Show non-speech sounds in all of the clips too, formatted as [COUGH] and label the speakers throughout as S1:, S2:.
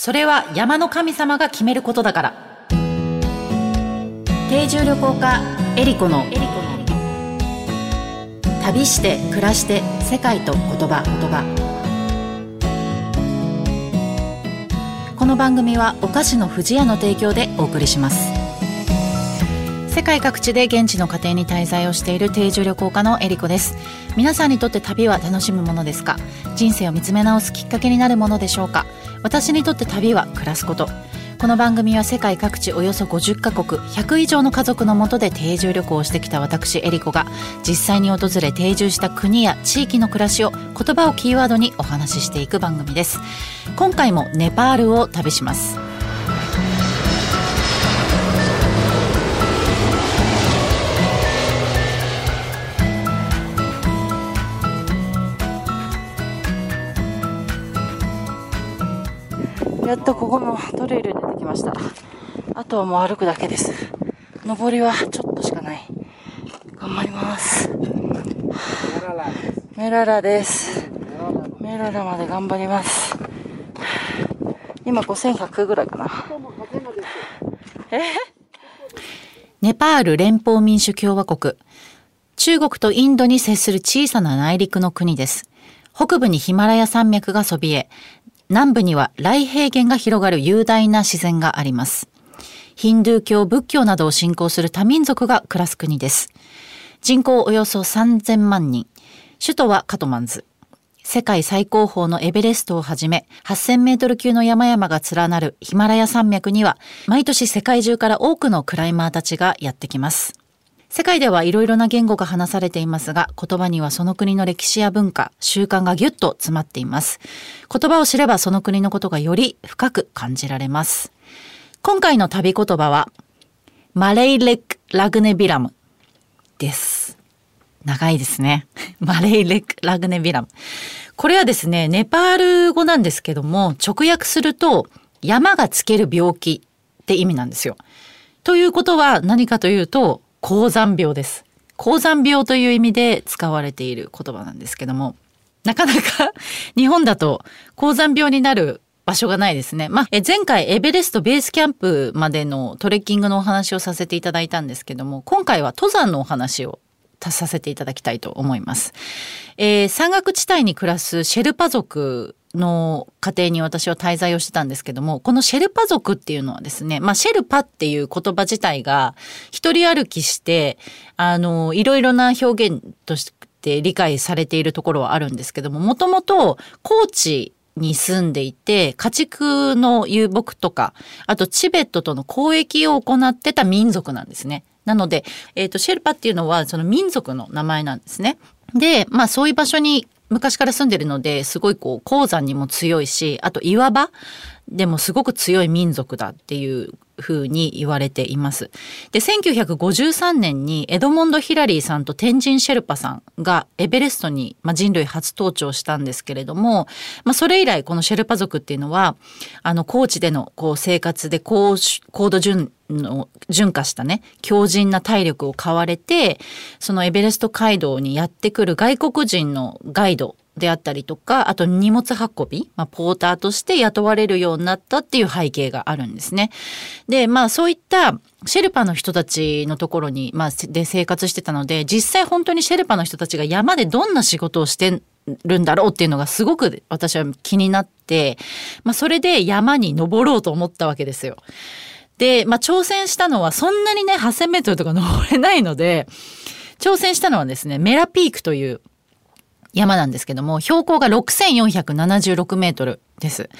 S1: それは山の神様が決めることだから。定住旅行家エリコの。旅して暮らして世界と言葉。言葉この番組はお菓子の不二家の提供でお送りします。世界各地で現地の家庭に滞在をしている定住旅行家のエリコです。皆さんにとって旅は楽しむものですか？人生を見つめ直すきっかけになるものでしょうか？私にとって旅は暮らすこと。この番組は世界各地およそ50カ国100以上の家族のもとで定住旅行をしてきた私エリコが実際に訪れ定住した国や地域の暮らしを言葉をキーワードにお話ししていく番組です。今回もネパールを旅します。やっとここのトレイルに出てきました。あとはもう歩くだけです。上りはちょっとしかない。頑張ります。メララです。メララまで頑張ります。今5100ぐらいかな。え？ネパール連邦民主共和国。中国とインドに接する小さな内陸の国です。北部にヒマラヤ山脈がそびえ、南部には来平原が広がる雄大な自然があります。ヒンドゥー教、仏教などを信仰する多民族が暮らす国です。人口およそ3000万人。首都はカトマンズ。世界最高峰のエベレストをはじめ、8000メートル級の山々が連なるヒマラヤ山脈には、毎年世界中から多くのクライマーたちがやってきます。世界ではいろいろな言語が話されていますが、言葉にはその国の歴史や文化、習慣がぎゅっと詰まっています。言葉を知ればその国のことがより深く感じられます。今回の旅言葉は、マレイレック・ラグネビラムです。長いですね。[LAUGHS] マレイレック・ラグネビラム。これはですね、ネパール語なんですけども、直訳すると、山がつける病気って意味なんですよ。ということは何かというと、高山病です。高山病という意味で使われている言葉なんですけども、なかなか [LAUGHS] 日本だと高山病になる場所がないですね。まあ、え前回エベレストベースキャンプまでのトレッキングのお話をさせていただいたんですけども、今回は登山のお話をさせていただきたいと思います。えー、山岳地帯に暮らすシェルパ族の家庭に私は滞在をしてたんですけども、このシェルパ族っていうのはですね、まあシェルパっていう言葉自体が一人歩きして、あの、いろいろな表現として理解されているところはあるんですけども、もともと高知に住んでいて、家畜の遊牧とか、あとチベットとの交易を行ってた民族なんですね。なので、えっ、ー、と、シェルパっていうのはその民族の名前なんですね。で、まあそういう場所に昔から住んでるのですごいこう鉱山にも強いしあと岩場でもすごく強い民族だっていうふうに言われています。で、1953年にエドモンド・ヒラリーさんと天神シェルパさんがエベレストに、まあ、人類初登頂したんですけれども、まあ、それ以来このシェルパ族っていうのは、あの、高地でのこう生活で高高度順の順化したね、強靭な体力を買われて、そのエベレスト街道にやってくる外国人のガイドであったりとか、あと荷物運び、まあ、ポーターとして雇われるようになったっていう背景があるんですね。で、まあそういったシェルパの人たちのところに、まあ、で生活してたので、実際本当にシェルパの人たちが山でどんな仕事をしてるんだろうっていうのがすごく私は気になって、まあそれで山に登ろうと思ったわけですよ。で、まあ挑戦したのはそんなにね、8000メートルとか登れないので、挑戦したのはですね、メラピークという山なんですけども、標高が6476メートルです。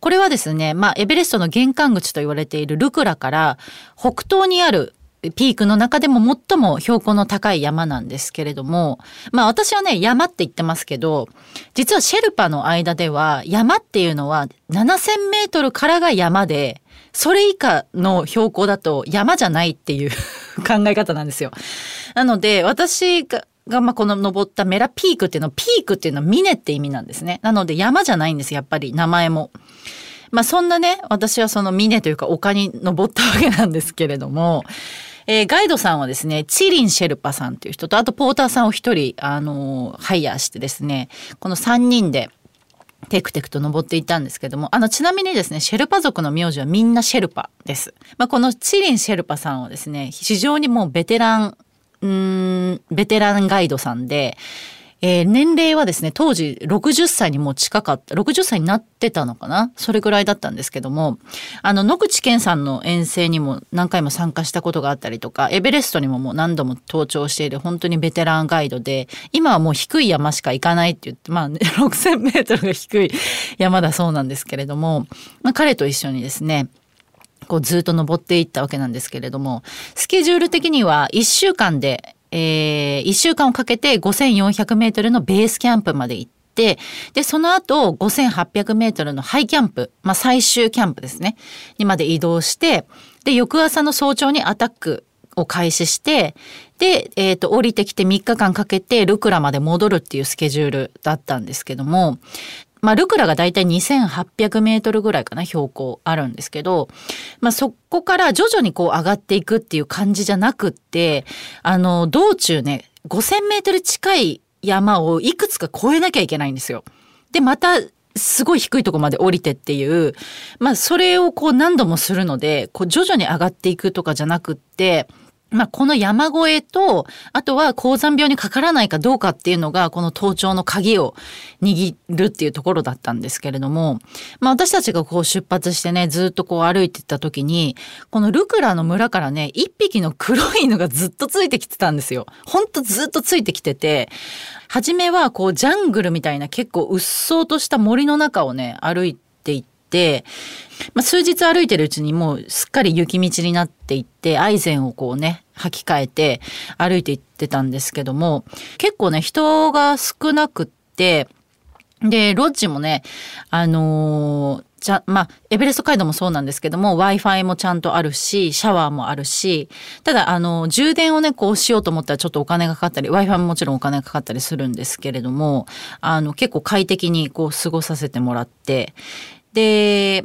S1: これはですね、まあ、エベレストの玄関口と言われているルクラから北東にあるピークの中でも最も標高の高い山なんですけれども、まあ私はね、山って言ってますけど、実はシェルパの間では山っていうのは7000メートルからが山で、それ以下の標高だと山じゃないっていう [LAUGHS] 考え方なんですよ。なので、私がが、ま、この登ったメラピークっていうのは、ピークっていうのは峰って意味なんですね。なので山じゃないんです、やっぱり名前も。まあ、そんなね、私はその峰というか丘に登ったわけなんですけれども、えー、ガイドさんはですね、チリン・シェルパさんという人と、あとポーターさんを一人、あのー、ハイヤーしてですね、この三人で、テクテクと登っていったんですけども、あの、ちなみにですね、シェルパ族の名字はみんなシェルパです。まあ、このチリンシェルパさんはですね、非常にもうベテラン、うん、ベテランガイドさんで、えー、年齢はですね、当時60歳にもう近かった、60歳になってたのかな？それぐらいだったんですけども、あの、野口健さんの遠征にも何回も参加したことがあったりとか、エベレストにももう何度も登頂している本当にベテランガイドで、今はもう低い山しか行かないって言って、まあ、ね、[LAUGHS] 6000メートルが低い山だそうなんですけれども、まあ、彼と一緒にですね、こうずっと登っていったわけなんですけれども、スケジュール的には1週間でえー、1週間をかけて5400メートルのベースキャンプまで行って、で、その後5800メートルのハイキャンプ、まあ最終キャンプですね、にまで移動して、で、翌朝の早朝にアタックを開始して、で、えっ、ー、と、降りてきて3日間かけてルクラまで戻るっていうスケジュールだったんですけども、まあ、ルクラがだいたい2800メートルぐらいかな、標高あるんですけど、まあ、そこから徐々にこう上がっていくっていう感じじゃなくって、あの、道中ね、5000メートル近い山をいくつか越えなきゃいけないんですよ。で、また、すごい低いとこまで降りてっていう、まあ、それをこう何度もするので、こう徐々に上がっていくとかじゃなくって、まあ、この山越えと、あとは高山病にかからないかどうかっていうのが、この登頂の鍵を握るっていうところだったんですけれども、まあ、私たちがこう出発してね、ずっとこう歩いてった時に、このルクラの村からね、一匹の黒い犬がずっとついてきてたんですよ。ほんとずっとついてきてて、初めはこうジャングルみたいな結構うっそうとした森の中をね、歩いていって、まあ、数日歩いてるうちにもうすっかり雪道になっていって、アイゼンをこうね、履き替えて歩いていってたんですけども、結構ね、人が少なくって、で、ロッジもね、あのー、じゃ、まあ、エベレスト街道もそうなんですけども、Wi-Fi もちゃんとあるし、シャワーもあるし、ただ、あの、充電をね、こうしようと思ったらちょっとお金がかかったり、Wi-Fi ももちろんお金がかかったりするんですけれども、あの、結構快適にこう過ごさせてもらって、で、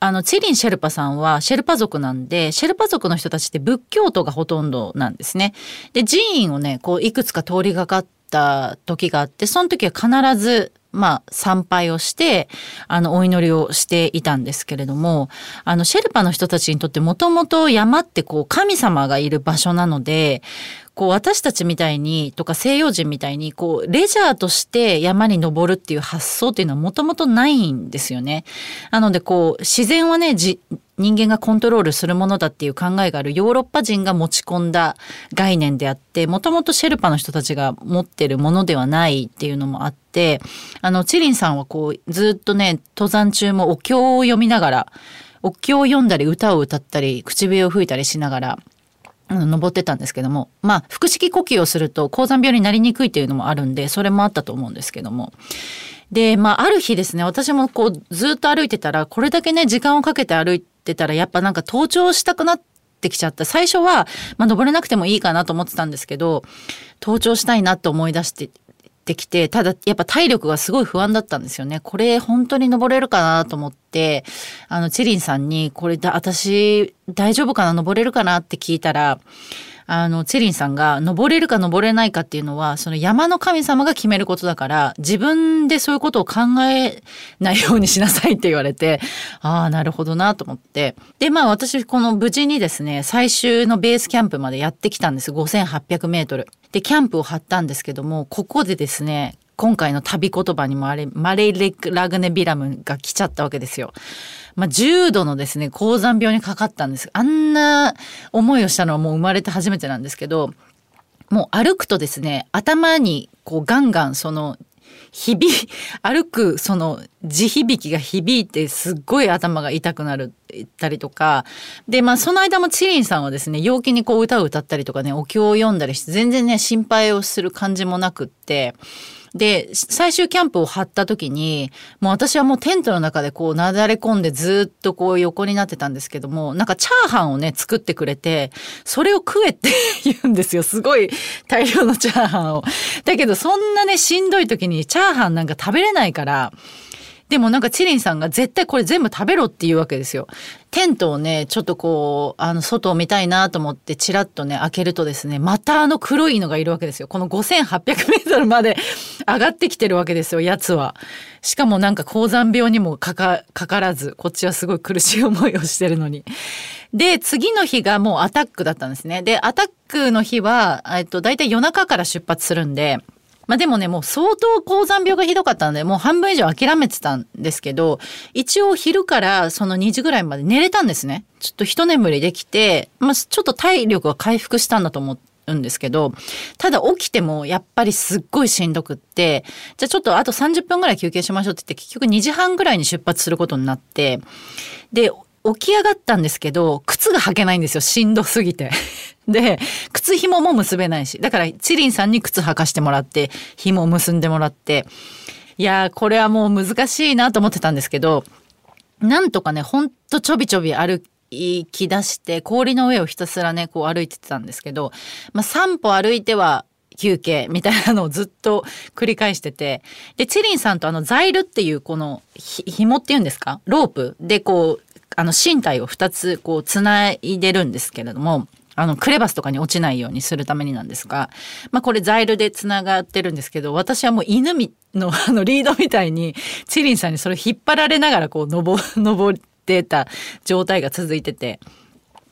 S1: あの、チェリン・シェルパさんはシェルパ族なんで、シェルパ族の人たちって仏教徒がほとんどなんですね。で、寺院をね、こう、いくつか通りがかった時があって、その時は必ず、まあ、参拝をして、あの、お祈りをしていたんですけれども、あの、シェルパの人たちにとってもともと山ってこう、神様がいる場所なので、こう私たちみたいにとか西洋人みたいにこうレジャーとして山に登るっていう発想っていうのはもともとないんですよね。なのでこう自然はね人間がコントロールするものだっていう考えがあるヨーロッパ人が持ち込んだ概念であってもともとシェルパの人たちが持ってるものではないっていうのもあってあのチリンさんはこうずっとね登山中もお経を読みながらお経を読んだり歌を歌ったり口笛を吹いたりしながら登ってたんですけどもまあ腹式呼吸をすると高山病になりにくいっていうのもあるんでそれもあったと思うんですけども。でまあある日ですね私もこうずっと歩いてたらこれだけね時間をかけて歩いてたらやっぱなんか登頂したくなってきちゃった。最初は、まあ、登れなくてもいいかなと思ってたんですけど登頂したいなと思い出してってきて、ただやっぱ体力がすごい不安だったんですよね。これ本当に登れるかなと思って、あの、チェリンさんに、これだ、私大丈夫かな？登れるかなって聞いたら、あの、チェリンさんが登れるか登れないかっていうのは、その山の神様が決めることだから、自分でそういうことを考えないようにしなさいって言われて、ああ、なるほどなと思って。で、まあ私、この無事にですね、最終のベースキャンプまでやってきたんです。5800メートル。で、キャンプを張ったんですけども、ここでですね、今回の旅言葉にもあれ、マレー・レラグネ・ビラムが来ちゃったわけですよ。まあ、重度のですね、高山病にかかったんです。あんな思いをしたのはもう生まれて初めてなんですけど、もう歩くとですね、頭にこうガンガンその響歩くその地響きが響いてすっごい頭が痛くなるったりとか。でまあその間もチリンさんはですね陽気にこう歌を歌ったりとかねお経を読んだりして全然ね心配をする感じもなくって。で、最終キャンプを張った時に、もう私はもうテントの中でこうなだれ込んでずっとこう横になってたんですけども、なんかチャーハンをね、作ってくれて、それを食えって [LAUGHS] 言うんですよ。すごい大量のチャーハンを。だけどそんなね、しんどい時にチャーハンなんか食べれないから、でもなんかチリンさんが絶対これ全部食べろっていうわけですよ。テントをね、ちょっとこう、あの、外を見たいなと思ってチラッとね、開けるとですね、またあの黒いのがいるわけですよ。この5800メートルまで [LAUGHS] 上がってきてるわけですよ、やつは。しかもなんか高山病にもかか、かからず、こっちはすごい苦しい思いをしてるのに。で、次の日がもうアタックだったんですね。で、アタックの日は、えっと、大体夜中から出発するんで、まあでもね、もう相当高山病がひどかったんで、もう半分以上諦めてたんですけど、一応昼からその2時ぐらいまで寝れたんですね。ちょっと一眠りできて、まあちょっと体力が回復したんだと思うんですけど、ただ起きてもやっぱりすっごいしんどくって、じゃあちょっとあと30分ぐらい休憩しましょうって言って結局2時半ぐらいに出発することになって、で、起き上がったんですけど、靴が履けないんですよ。しんどすぎて。[LAUGHS] で、靴紐も結べないし。だから、チリンさんに靴履かしてもらって、紐を結んでもらって。いやー、これはもう難しいなと思ってたんですけど、なんとかね、ほんとちょびちょび歩き出して、氷の上をひたすらね、こう歩いてたんですけど、まあ、3歩歩いては休憩みたいなのをずっと繰り返してて、で、チリンさんとあの、ザイルっていうこの、ひ、紐っていうんですか？ロープでこう、あの身体を2つこうつないでるんですけれどもあのクレバスとかに落ちないようにするためになんですが、まあ、これザイルでつながってるんですけど私はもう犬の [LAUGHS] あのリードみたいにチリンさんにそれ引っ張られながらこう登登 [LAUGHS] ってた状態が続いてて。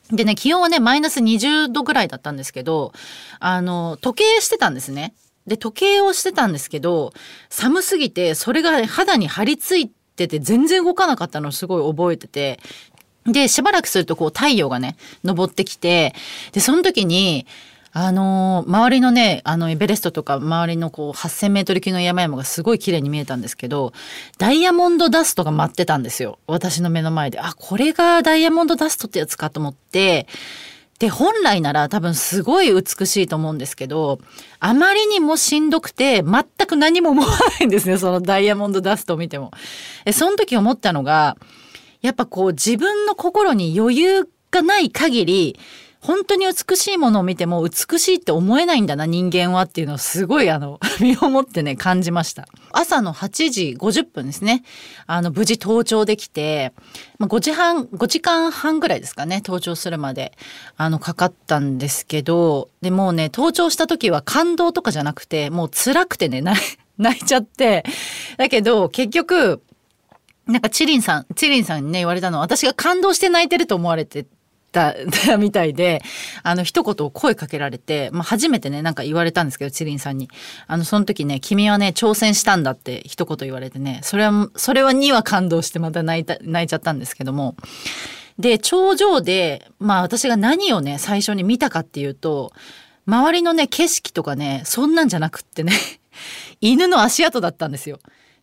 S1: でね、気温はね、マイナス20度ぐらいだったんですけど、あの、時計してたんですね。で、時計をしてたんですけど、寒すぎて、それが肌に張り付いってて全然動かなかったのをすごい覚えてて。でしばらくするとこう太陽がね昇ってきてでその時にあのー、周りのねあのエベレストとか周りのこう8,000メートル級の山々がすごい綺麗に見えたんですけどダイヤモンドダストが舞ってたんですよ。私の目の前で。あこれがダイヤモンドダストってやつかと思ってで、本来なら多分すごい美しいと思うんですけど、あまりにもしんどくて、全く何も思わないんですね、[LAUGHS] そのダイヤモンドダストを見ても。え、その時思ったのが、やっぱこう自分の心に余裕がない限り、本当に美しいものを見ても美しいって思えないんだな人間はっていうのをすごいあの [LAUGHS] 身をもってね感じました。朝の8時50分ですね。あの無事登頂できて、まあ、5時半5時間半ぐらいですかね登頂するまであのかかったんですけどでもうね登頂した時は感動とかじゃなくてもう辛くてね [LAUGHS] 泣いちゃってだけど結局なんかチリンさん、チリンさんにね言われたのは私が感動して泣いてると思われてた [LAUGHS] みたいで、あの、一言声かけられて、まあ、初めてね、なんか言われたんですけど、チリンさんに。あの、その時ね、君はね、挑戦したんだって一言言われてね、それは、それはには感動してまた泣いた、泣いちゃったんですけども。で、頂上で、まあ私が何をね、最初に見たかっていうと、周りのね、景色とかね、そんなんじゃなくってね、[LAUGHS] 犬の足跡だったんですよ。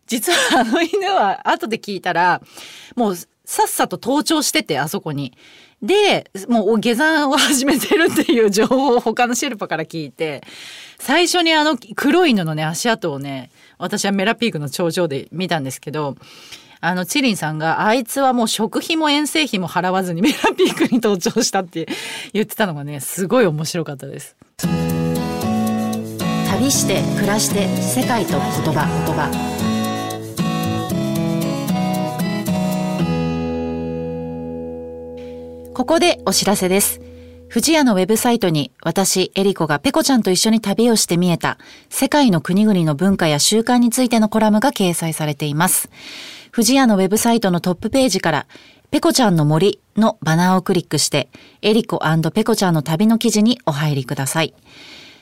S1: 実はあの犬は後で聞いたら、もうさっさと登頂してて、あそこに。で、もう下山を始めてるっていう情報を他のシェルパから聞いて、最初にあの黒い犬のね、足跡をね、私はメラピークの頂上で見たんですけど、あの、チリンさんが、あいつはもう食費も遠征費も払わずに [LAUGHS] メラピークに登頂したって言ってたのがね、すごい面白かったです。
S2: 旅して暮らして世界と言葉言葉ここでお知らせです。富士屋のウェブサイトに私、エリコがペコちゃんと一緒に旅をして見えた世界の国々の文化や習慣についてのコラムが掲載されています。富士屋のウェブサイトのトップページからペコちゃんの森のバナーをクリックしてエリコペコちゃんの旅の記事にお入りください。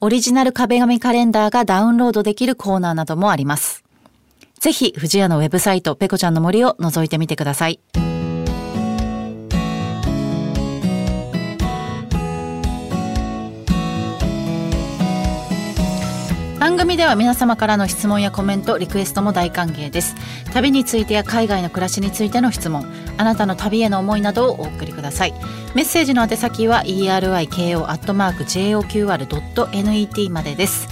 S2: オリジナル壁紙カレンダーがダウンロードできるコーナーなどもあります。ぜひ、藤屋のウェブサイト、ペコちゃんの森を覗いてみてください。番組では皆様からの質問やコメント、リクエストも大歓迎です。旅についてや海外の暮らしについての質問、あなたの旅への思いなどをお送りください。メッセージの宛先は eriko.joqr.net までです。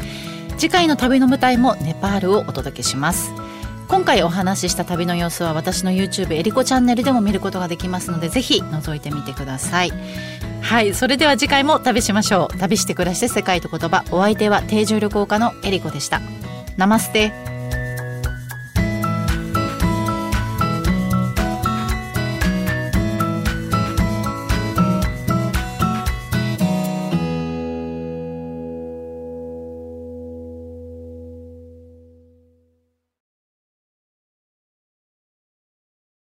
S2: 次回の旅の舞台もネパールをお届けします。今回お話しした旅の様子は私の YouTube えりこチャンネルでも見ることができますのでぜひ覗いてみてください。はいそれでは次回も旅しましょう。旅して暮らして世界と言葉。お相手は定住旅行家のえりこでした。ナマステ。